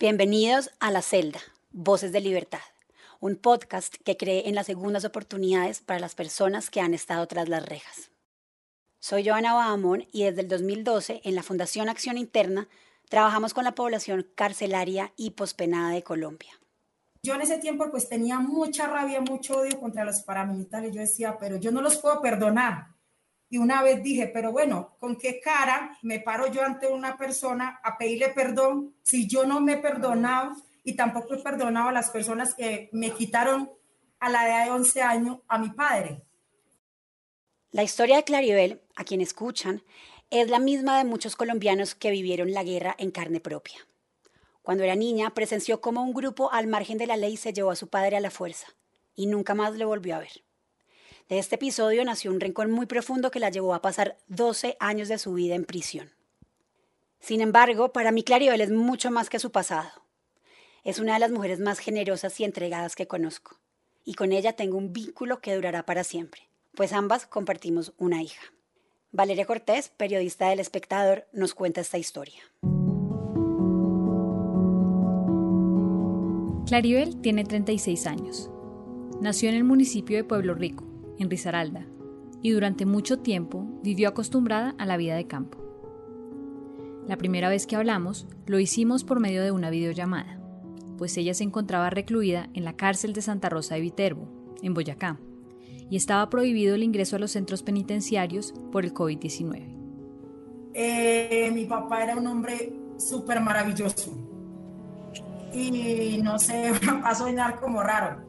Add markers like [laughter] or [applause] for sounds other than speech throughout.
Bienvenidos a La Celda, Voces de Libertad, un podcast que cree en las segundas oportunidades para las personas que han estado tras las rejas. Soy Joana Bahamón y desde el 2012 en la Fundación Acción Interna trabajamos con la población carcelaria y pospenada de Colombia. Yo en ese tiempo pues tenía mucha rabia, mucho odio contra los paramilitares. Yo decía, pero yo no los puedo perdonar. Y una vez dije, pero bueno, ¿con qué cara me paro yo ante una persona a pedirle perdón si yo no me he perdonado y tampoco he perdonado a las personas que me quitaron a la edad de 11 años a mi padre? La historia de Claribel, a quien escuchan, es la misma de muchos colombianos que vivieron la guerra en carne propia. Cuando era niña, presenció cómo un grupo al margen de la ley se llevó a su padre a la fuerza y nunca más le volvió a ver. De este episodio nació un rencor muy profundo que la llevó a pasar 12 años de su vida en prisión. Sin embargo, para mí Claribel es mucho más que su pasado. Es una de las mujeres más generosas y entregadas que conozco, y con ella tengo un vínculo que durará para siempre, pues ambas compartimos una hija. Valeria Cortés, periodista del Espectador, nos cuenta esta historia. Claribel tiene 36 años. Nació en el municipio de Pueblo Rico, en Risaralda, y durante mucho tiempo vivió acostumbrada a la vida de campo. La primera vez que hablamos lo hicimos por medio de una videollamada, pues ella se encontraba recluida en la cárcel de Santa Rosa de Viterbo, en Boyacá, y estaba prohibido el ingreso a los centros penitenciarios por el COVID-19. Eh, mi papá era un hombre súper maravilloso y no sé, [laughs] va a soñar como raro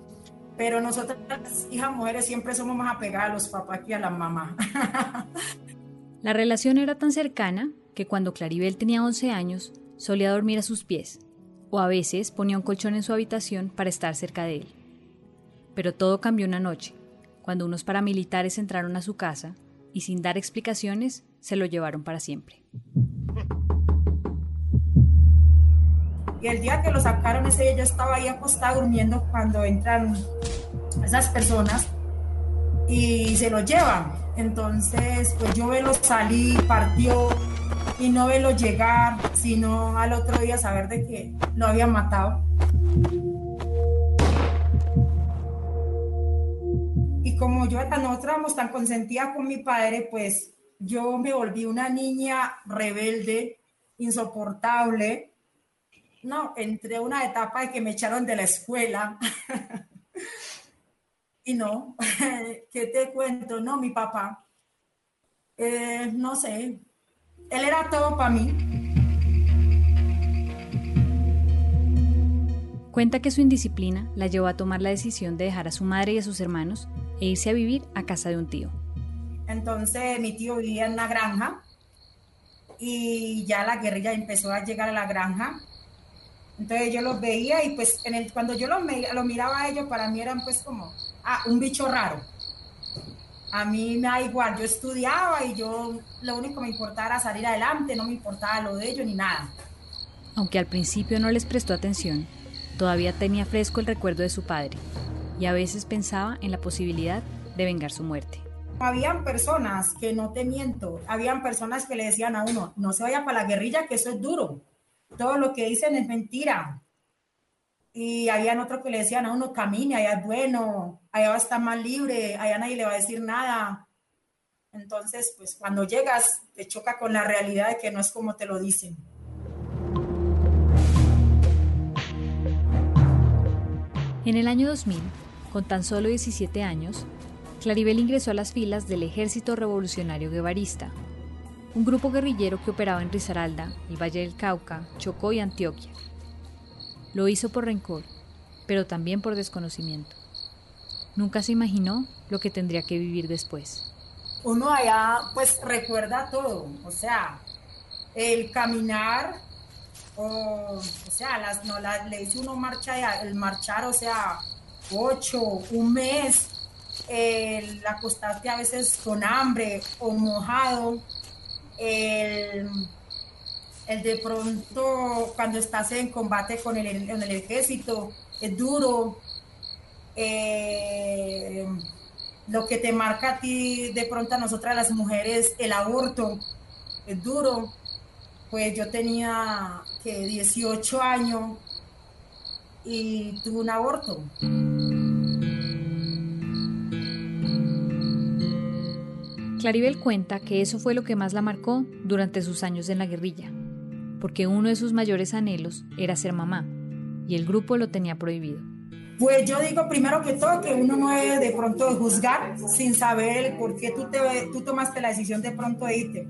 pero nosotras, hijas mujeres, siempre somos más apegadas a los papás que a la mamá. [laughs] La relación era tan cercana que cuando Claribel tenía 11 años, solía dormir a sus pies, o a veces ponía un colchón en su habitación para estar cerca de él. Pero todo cambió una noche, cuando unos paramilitares entraron a su casa y sin dar explicaciones se lo llevaron para siempre. Y el día que lo sacaron, ese día yo estaba ahí acostada durmiendo cuando entran esas personas y se lo llevan. Entonces, pues yo velo salir, partió y no velo llegar, sino al otro día saber de que lo habían matado. Y como yo éramos tan consentida con mi padre, pues yo me volví una niña rebelde, insoportable, no, entre una etapa que me echaron de la escuela. [laughs] y no, [laughs] ¿qué te cuento? No, mi papá, eh, no sé, él era todo para mí. Cuenta que su indisciplina la llevó a tomar la decisión de dejar a su madre y a sus hermanos e irse a vivir a casa de un tío. Entonces mi tío vivía en la granja y ya la guerrilla empezó a llegar a la granja entonces yo los veía y pues en el, cuando yo los, lo miraba a ellos, para mí eran pues como ah, un bicho raro. A mí me da igual, yo estudiaba y yo lo único que me importaba era salir adelante, no me importaba lo de ellos ni nada. Aunque al principio no les prestó atención, todavía tenía fresco el recuerdo de su padre y a veces pensaba en la posibilidad de vengar su muerte. Habían personas que no te miento, habían personas que le decían a uno, no se vaya para la guerrilla, que eso es duro todo lo que dicen es mentira. Y habían otros que le decían a uno, camine, allá es bueno, allá va a estar más libre, allá nadie le va a decir nada. Entonces, pues cuando llegas, te choca con la realidad de que no es como te lo dicen. En el año 2000, con tan solo 17 años, Claribel ingresó a las filas del Ejército Revolucionario Guevarista, un grupo guerrillero que operaba en Risaralda, el Valle del Cauca, Chocó y Antioquia. Lo hizo por rencor, pero también por desconocimiento. Nunca se imaginó lo que tendría que vivir después. Uno allá pues recuerda todo, o sea, el caminar, o, sea, las, no, le dice uno marcha, el marchar, o sea, ocho, un mes, el acostarte a veces con hambre o mojado, el, de pronto cuando estás en combate con el, el ejército, es duro. Eh, lo que te marca a ti, de pronto a nosotras las mujeres, el aborto, es duro. Pues yo tenía que 18 años y tuve un aborto. Claribel cuenta que eso fue lo que más la marcó durante sus años en la guerrilla, porque uno de sus mayores anhelos era ser mamá, y el grupo lo tenía prohibido. Pues yo digo primero que todo que uno no debe de pronto juzgar sin saber por qué tú, te, tú tomaste la decisión de pronto de irte.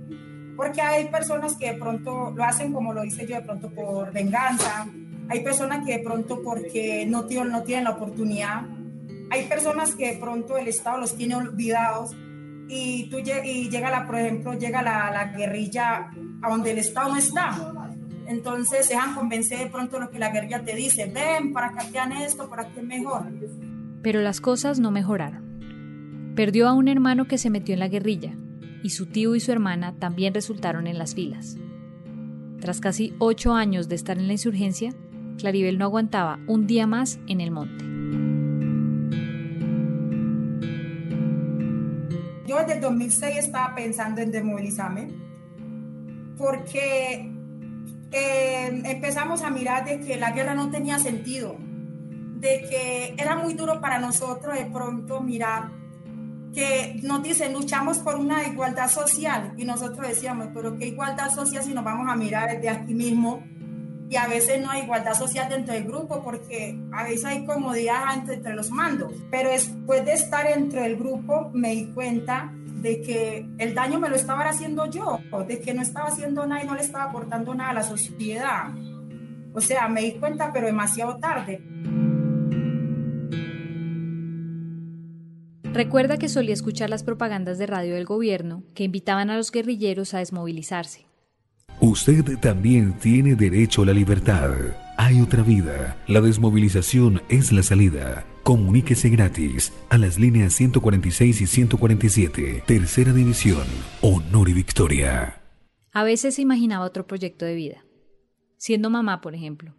Porque hay personas que de pronto lo hacen como lo hice yo, de pronto por venganza. Hay personas que de pronto porque no, no tienen la oportunidad. Hay personas que de pronto el Estado los tiene olvidados y, tú, y llega, la, por ejemplo, llega la, la guerrilla a donde el Estado no está. Entonces se dejan convencer de pronto lo que la guerrilla te dice, ven, para que hagan esto, para que mejor. Pero las cosas no mejoraron. Perdió a un hermano que se metió en la guerrilla y su tío y su hermana también resultaron en las filas. Tras casi ocho años de estar en la insurgencia, Claribel no aguantaba un día más en el monte. Yo desde el 2006 estaba pensando en desmovilizarme porque eh, empezamos a mirar de que la guerra no tenía sentido, de que era muy duro para nosotros de pronto mirar que nos dicen luchamos por una igualdad social y nosotros decíamos, pero ¿qué igualdad social si nos vamos a mirar desde aquí mismo? Y a veces no hay igualdad social dentro del grupo porque a veces hay comodidad entre, entre los mandos. Pero después de estar dentro del grupo me di cuenta de que el daño me lo estaba haciendo yo, de que no estaba haciendo nada y no le estaba aportando nada a la sociedad. O sea, me di cuenta, pero demasiado tarde. Recuerda que solía escuchar las propagandas de radio del gobierno que invitaban a los guerrilleros a desmovilizarse. Usted también tiene derecho a la libertad. Hay otra vida. La desmovilización es la salida. Comuníquese gratis a las líneas 146 y 147. Tercera División. Honor y Victoria. A veces se imaginaba otro proyecto de vida. Siendo mamá, por ejemplo.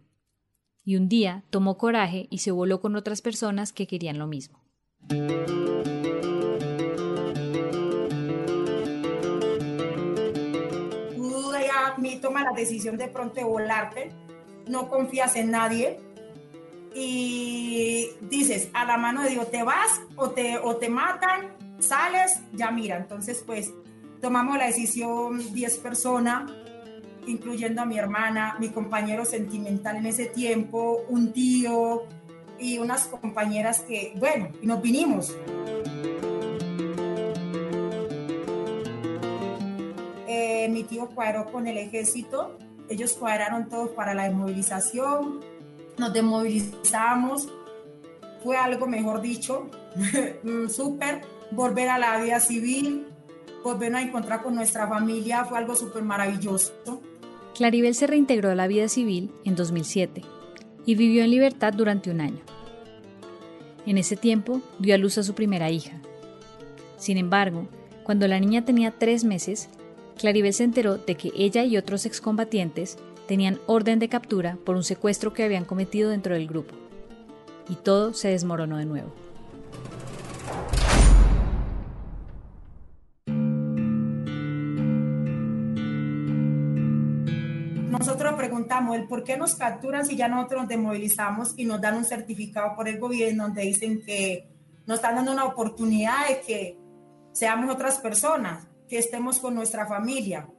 Y un día tomó coraje y se voló con otras personas que querían lo mismo. Toma la decisión de pronto de volarte no confías en nadie y dices, a la mano de Dios, te vas o te, o te matan, sales, ya mira. Entonces, pues tomamos la decisión 10 personas, incluyendo a mi hermana, mi compañero sentimental en ese tiempo, un tío y unas compañeras que, bueno, y nos vinimos. Mi tío cuadró con el ejército ellos cuadraron todos para la desmovilización, nos desmovilizamos, fue algo, mejor dicho, [laughs] súper, volver a la vida civil, volver a encontrar con nuestra familia, fue algo súper maravilloso. Claribel se reintegró a la vida civil en 2007 y vivió en libertad durante un año. En ese tiempo dio a luz a su primera hija. Sin embargo, cuando la niña tenía tres meses, Claribel se enteró de que ella y otros excombatientes tenían orden de captura por un secuestro que habían cometido dentro del grupo. Y todo se desmoronó de nuevo. Nosotros preguntamos el por qué nos capturan si ya nosotros nos demovilizamos y nos dan un certificado por el gobierno donde dicen que nos están dando una oportunidad de que seamos otras personas que estemos con nuestra familia.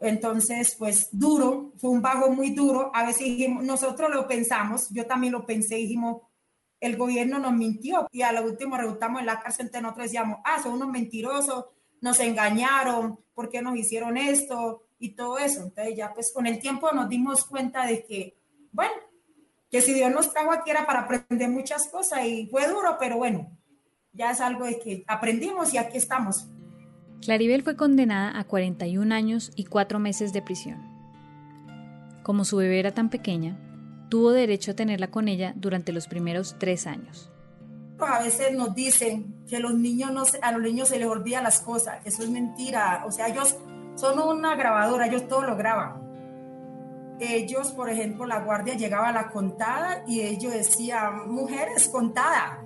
Entonces, pues duro, fue un bajo muy duro. A veces nosotros lo pensamos, yo también lo pensé, dijimos, el gobierno nos mintió y a lo último resultamos en la cárcel, entonces nosotros decíamos, ah, son unos mentirosos, nos engañaron, ¿por qué nos hicieron esto? Y todo eso. Entonces ya pues con el tiempo nos dimos cuenta de que, bueno, que si Dios nos trajo aquí era para aprender muchas cosas y fue duro, pero bueno, ya es algo de que aprendimos y aquí estamos. Claribel fue condenada a 41 años y 4 meses de prisión. Como su bebé era tan pequeña, tuvo derecho a tenerla con ella durante los primeros tres años. A veces nos dicen que los niños no, a los niños se les olvida las cosas. Eso es mentira. O sea, ellos son una grabadora, ellos todo lo graban. Ellos, por ejemplo, la guardia llegaba a la contada y ellos decían, mujeres, contada.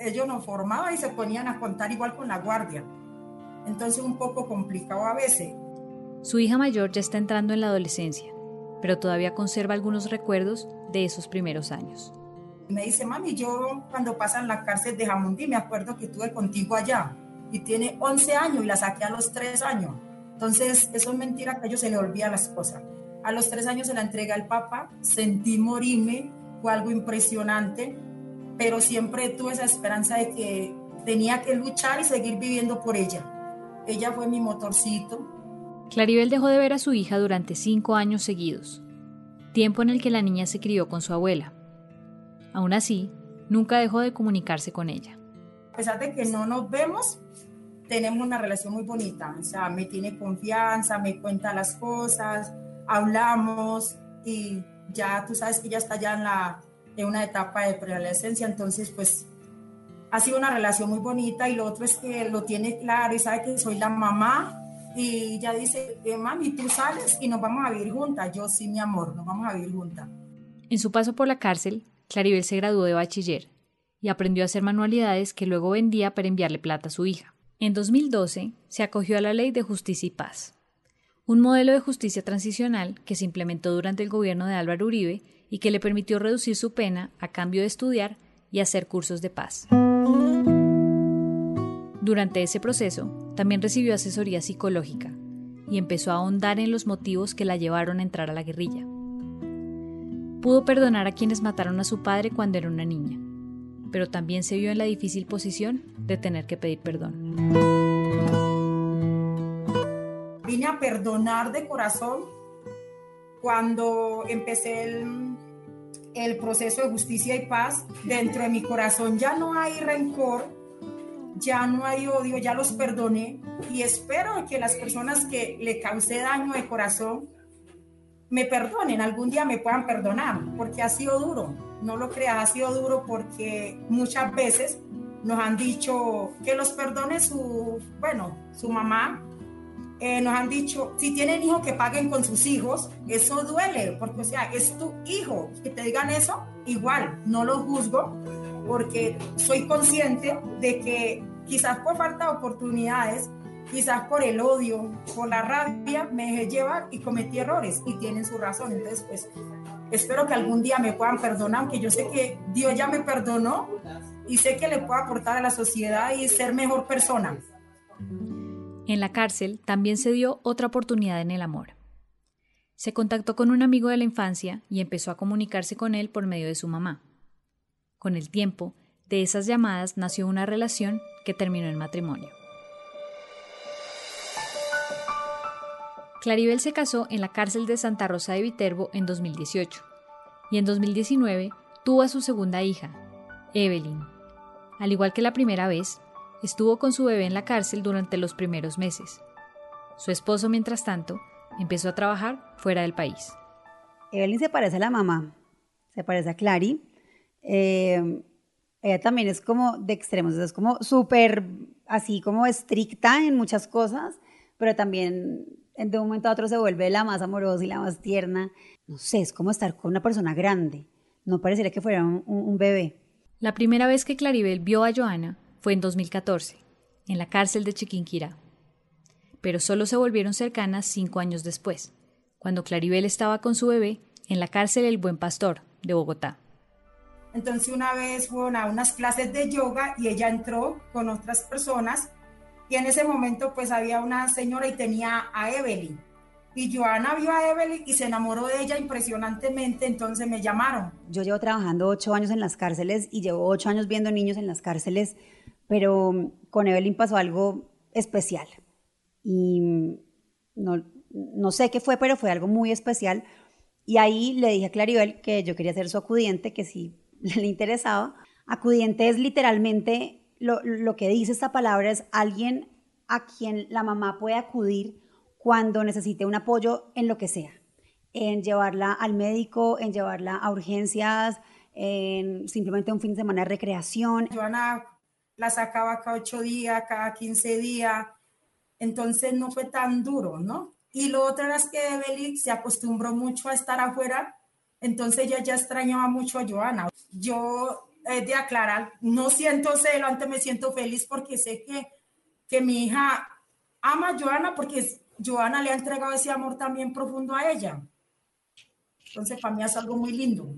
Ellos nos formaban y se ponían a contar igual con la guardia. Entonces un poco complicado a veces. Su hija mayor ya está entrando en la adolescencia pero todavía conserva algunos recuerdos de esos primeros años. Me dice, mami, yo cuando pasan la cárcel de Jamundí me acuerdo que estuve contigo allá y tiene 11 años y la saqué a los 3 años. Entonces, eso es mentira que a ellos se le olvida las cosas. A los 3 años se la entrega al papá, sentí morirme, fue algo impresionante, pero siempre tuve esa esperanza de que tenía que luchar y seguir viviendo por ella. Ella fue mi motorcito, Claribel dejó de ver a su hija durante cinco años seguidos, tiempo en el que la niña se crió con su abuela. Aún así, nunca dejó de comunicarse con ella. A pesar de que no nos vemos, tenemos una relación muy bonita. O sea, me tiene confianza, me cuenta las cosas, hablamos y ya tú sabes que ella está ya en, la, en una etapa de preadolescencia, entonces pues ha sido una relación muy bonita y lo otro es que lo tiene claro y sabe que soy la mamá y ya dice, eh, mami, tú sales y nos vamos a vivir juntas. Yo sí, mi amor, nos vamos a vivir juntas. En su paso por la cárcel, Claribel se graduó de bachiller y aprendió a hacer manualidades que luego vendía para enviarle plata a su hija. En 2012 se acogió a la Ley de Justicia y Paz, un modelo de justicia transicional que se implementó durante el gobierno de Álvaro Uribe y que le permitió reducir su pena a cambio de estudiar y hacer cursos de paz. Durante ese proceso, también recibió asesoría psicológica y empezó a ahondar en los motivos que la llevaron a entrar a la guerrilla. Pudo perdonar a quienes mataron a su padre cuando era una niña, pero también se vio en la difícil posición de tener que pedir perdón. Vine a perdonar de corazón cuando empecé el, el proceso de justicia y paz. Dentro de mi corazón ya no hay rencor, ya no hay odio, ya los perdoné y espero que las personas que le causé daño de corazón me perdonen, algún día me puedan perdonar, porque ha sido duro, no lo creas, ha sido duro porque muchas veces nos han dicho que los perdone su, bueno, su mamá, eh, nos han dicho, si tienen hijos que paguen con sus hijos, eso duele, porque o sea, es tu hijo, que te digan eso, igual, no lo juzgo, porque soy consciente de que quizás por falta de oportunidades, quizás por el odio, por la rabia, me dejé llevar y cometí errores y tienen su razón. Entonces, pues espero que algún día me puedan perdonar, aunque yo sé que Dios ya me perdonó y sé que le puedo aportar a la sociedad y ser mejor persona. En la cárcel también se dio otra oportunidad en el amor. Se contactó con un amigo de la infancia y empezó a comunicarse con él por medio de su mamá. Con el tiempo, de esas llamadas nació una relación que terminó en matrimonio. Claribel se casó en la cárcel de Santa Rosa de Viterbo en 2018 y en 2019 tuvo a su segunda hija, Evelyn. Al igual que la primera vez, estuvo con su bebé en la cárcel durante los primeros meses. Su esposo, mientras tanto, empezó a trabajar fuera del país. Evelyn se parece a la mamá, se parece a Clary, eh, ella también es como de extremos, es como súper así como estricta en muchas cosas, pero también de un momento a otro se vuelve la más amorosa y la más tierna. No sé, es como estar con una persona grande, no parecería que fuera un, un bebé. La primera vez que Claribel vio a Joana fue en 2014, en la cárcel de Chiquinquirá. Pero solo se volvieron cercanas cinco años después, cuando Claribel estaba con su bebé en la cárcel El Buen Pastor de Bogotá. Entonces una vez fueron a unas clases de yoga y ella entró con otras personas y en ese momento pues había una señora y tenía a Evelyn. Y Joana vio a Evelyn y se enamoró de ella impresionantemente, entonces me llamaron. Yo llevo trabajando ocho años en las cárceles y llevo ocho años viendo niños en las cárceles, pero con Evelyn pasó algo especial. Y no, no sé qué fue, pero fue algo muy especial. Y ahí le dije a Claribel que yo quería ser su acudiente, que si [laughs] le interesaba. Acudiente es literalmente, lo, lo que dice esta palabra es alguien a quien la mamá puede acudir cuando necesite un apoyo en lo que sea, en llevarla al médico, en llevarla a urgencias, en simplemente un fin de semana de recreación. La sacaba cada ocho días, cada quince días, entonces no fue tan duro, ¿no? Y lo otro era que Evelyn se acostumbró mucho a estar afuera, entonces ella ya extrañaba mucho a Joana. Yo he de aclarar, no siento celo, antes me siento feliz porque sé que, que mi hija ama a Joana porque Joana le ha entregado ese amor también profundo a ella. Entonces, para mí es algo muy lindo.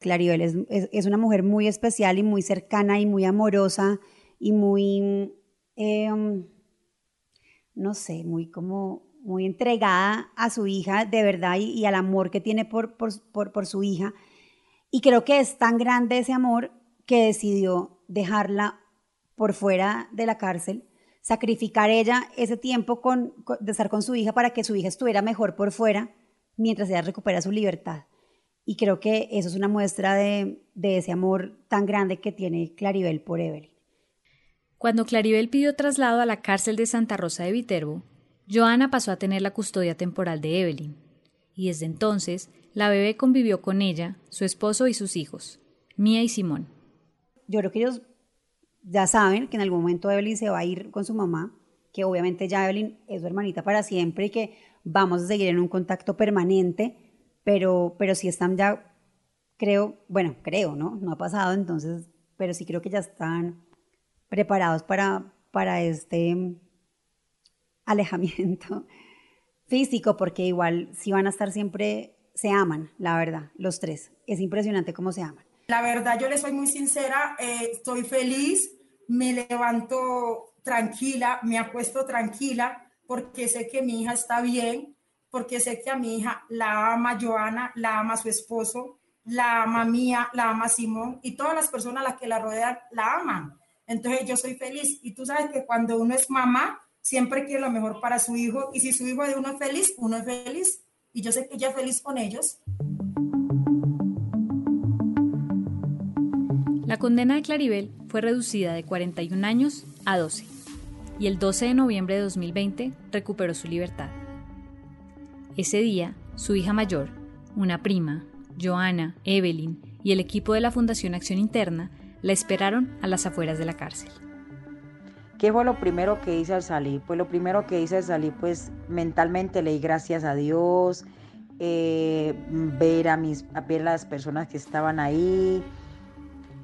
Claribel es, es, una mujer muy especial y muy cercana y muy amorosa y muy, eh, no sé, muy como, muy entregada a su hija de verdad y, al amor que tiene por, por, por, por su hija. Y creo que es tan grande ese amor que decidió dejarla por fuera de la cárcel sacrificar ella ese tiempo con, de estar con su hija para que su hija estuviera mejor por fuera mientras ella recupera su libertad. Y creo que eso es una muestra de, de ese amor tan grande que tiene Claribel por Evelyn. Cuando Claribel pidió traslado a la cárcel de Santa Rosa de Viterbo, Joana pasó a tener la custodia temporal de Evelyn, y desde entonces la bebé convivió con ella, su esposo y sus hijos, Mía y Simón. Yo creo que ellos ya saben que en algún momento Evelyn se va a ir con su mamá, que obviamente ya Evelyn es su hermanita para siempre y que vamos a seguir en un contacto permanente, pero, pero sí están ya, creo, bueno, creo, ¿no? No ha pasado, entonces, pero sí creo que ya están preparados para, para este alejamiento [laughs] físico, porque igual si van a estar siempre, se aman, la verdad, los tres. Es impresionante cómo se aman. La verdad, yo le soy muy sincera, eh, estoy feliz, me levanto tranquila, me acuesto tranquila, porque sé que mi hija está bien, porque sé que a mi hija la ama Joana, la ama su esposo, la ama Mía, la ama Simón y todas las personas a las que la rodean la aman. Entonces yo soy feliz y tú sabes que cuando uno es mamá, siempre quiere lo mejor para su hijo y si su hijo de uno es feliz, uno es feliz y yo sé que ella es feliz con ellos. La condena de Claribel fue reducida de 41 años a 12 y el 12 de noviembre de 2020 recuperó su libertad. Ese día, su hija mayor, una prima, Joana, Evelyn y el equipo de la Fundación Acción Interna la esperaron a las afueras de la cárcel. ¿Qué fue lo primero que hice al salir? Pues lo primero que hice al salir, pues mentalmente leí gracias a Dios, eh, ver, a mis, a ver a las personas que estaban ahí,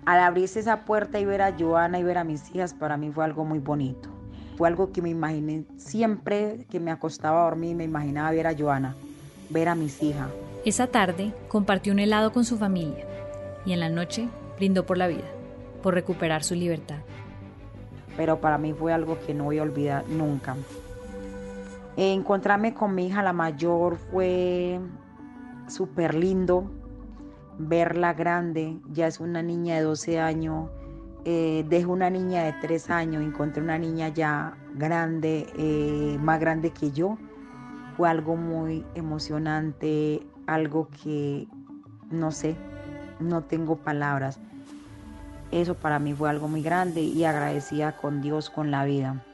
al abrirse esa puerta y ver a Joana y ver a mis hijas, para mí fue algo muy bonito. Fue algo que me imaginé siempre que me acostaba a dormir, me imaginaba ver a Joana, ver a mis hijas. Esa tarde compartió un helado con su familia y en la noche brindó por la vida, por recuperar su libertad. Pero para mí fue algo que no voy a olvidar nunca. Encontrarme con mi hija la mayor fue súper lindo, verla grande, ya es una niña de 12 años, eh, dejo una niña de 3 años, encontré una niña ya grande, eh, más grande que yo, fue algo muy emocionante, algo que no sé, no tengo palabras. Eso para mí fue algo muy grande y agradecida con Dios, con la vida.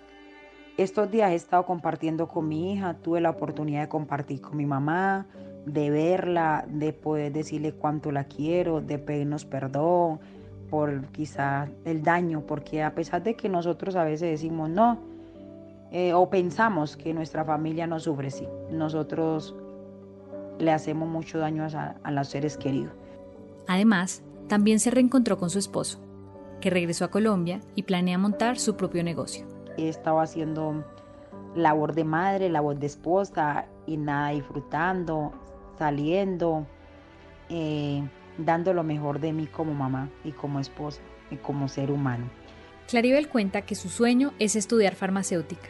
Estos días he estado compartiendo con mi hija, tuve la oportunidad de compartir con mi mamá, de verla, de poder decirle cuánto la quiero, de pedirnos perdón por quizá el daño, porque a pesar de que nosotros a veces decimos no, eh, o pensamos que nuestra familia no sufre, sí, nosotros le hacemos mucho daño a, a los seres queridos. Además, también se reencontró con su esposo, que regresó a Colombia y planea montar su propio negocio. He estado haciendo labor de madre, labor de esposa y nada, disfrutando, saliendo, eh, dando lo mejor de mí como mamá y como esposa y como ser humano. Claribel cuenta que su sueño es estudiar farmacéutica.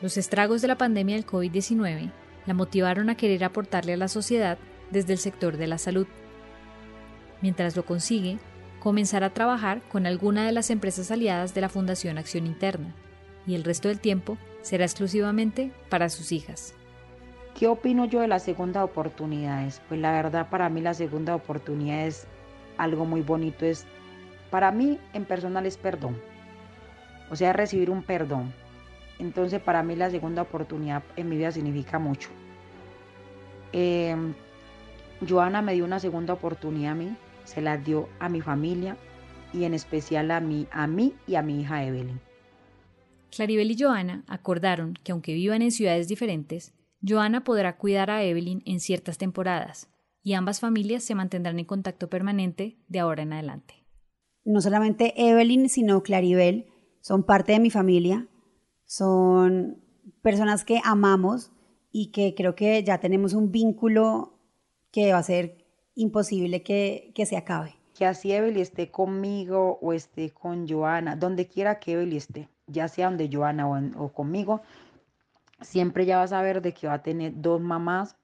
Los estragos de la pandemia del COVID-19 la motivaron a querer aportarle a la sociedad desde el sector de la salud. Mientras lo consigue, comenzará a trabajar con alguna de las empresas aliadas de la Fundación Acción Interna, y el resto del tiempo será exclusivamente para sus hijas. ¿Qué opino yo de las segundas oportunidades? Pues la verdad para mí la segunda oportunidad es algo muy bonito. Es, para mí en personal es perdón. O sea, recibir un perdón. Entonces para mí la segunda oportunidad en mi vida significa mucho. Eh, Joana me dio una segunda oportunidad a mí, se la dio a mi familia y en especial a mí, a mí y a mi hija Evelyn. Claribel y Joana acordaron que aunque vivan en ciudades diferentes, Joana podrá cuidar a Evelyn en ciertas temporadas y ambas familias se mantendrán en contacto permanente de ahora en adelante. No solamente Evelyn, sino Claribel son parte de mi familia, son personas que amamos y que creo que ya tenemos un vínculo que va a ser imposible que, que se acabe. Que así Evelyn esté conmigo o esté con Joana, donde quiera que Evelyn esté, ya sea donde Joana o, o conmigo, siempre ya vas a ver de que va a tener dos mamás,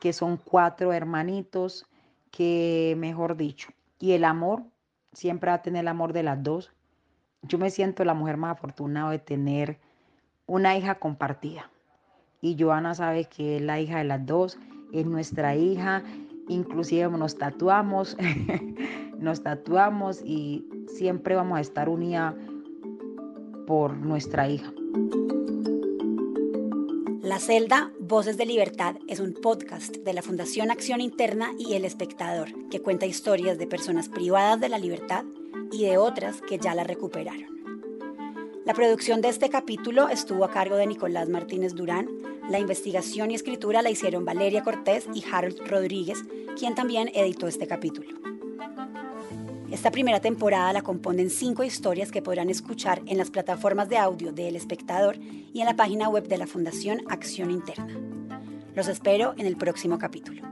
que son cuatro hermanitos, que mejor dicho, y el amor, siempre va a tener el amor de las dos. Yo me siento la mujer más afortunada de tener una hija compartida. Y Joana sabe que es la hija de las dos, es nuestra hija, inclusive nos tatuamos, [laughs] nos tatuamos y siempre vamos a estar unidas por nuestra hija. La Celda Voces de Libertad es un podcast de la Fundación Acción Interna y El Espectador que cuenta historias de personas privadas de la libertad y de otras que ya la recuperaron. La producción de este capítulo estuvo a cargo de Nicolás Martínez Durán, la investigación y escritura la hicieron Valeria Cortés y Harold Rodríguez, quien también editó este capítulo. Esta primera temporada la componen cinco historias que podrán escuchar en las plataformas de audio de El Espectador y en la página web de la Fundación Acción Interna. Los espero en el próximo capítulo.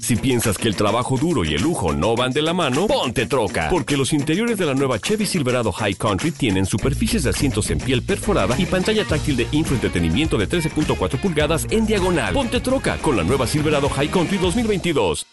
Si piensas que el trabajo duro y el lujo no van de la mano, ponte troca. Porque los interiores de la nueva Chevy Silverado High Country tienen superficies de asientos en piel perforada y pantalla táctil de infoentretenimiento de 13.4 pulgadas en diagonal. Ponte troca con la nueva Silverado High Country 2022.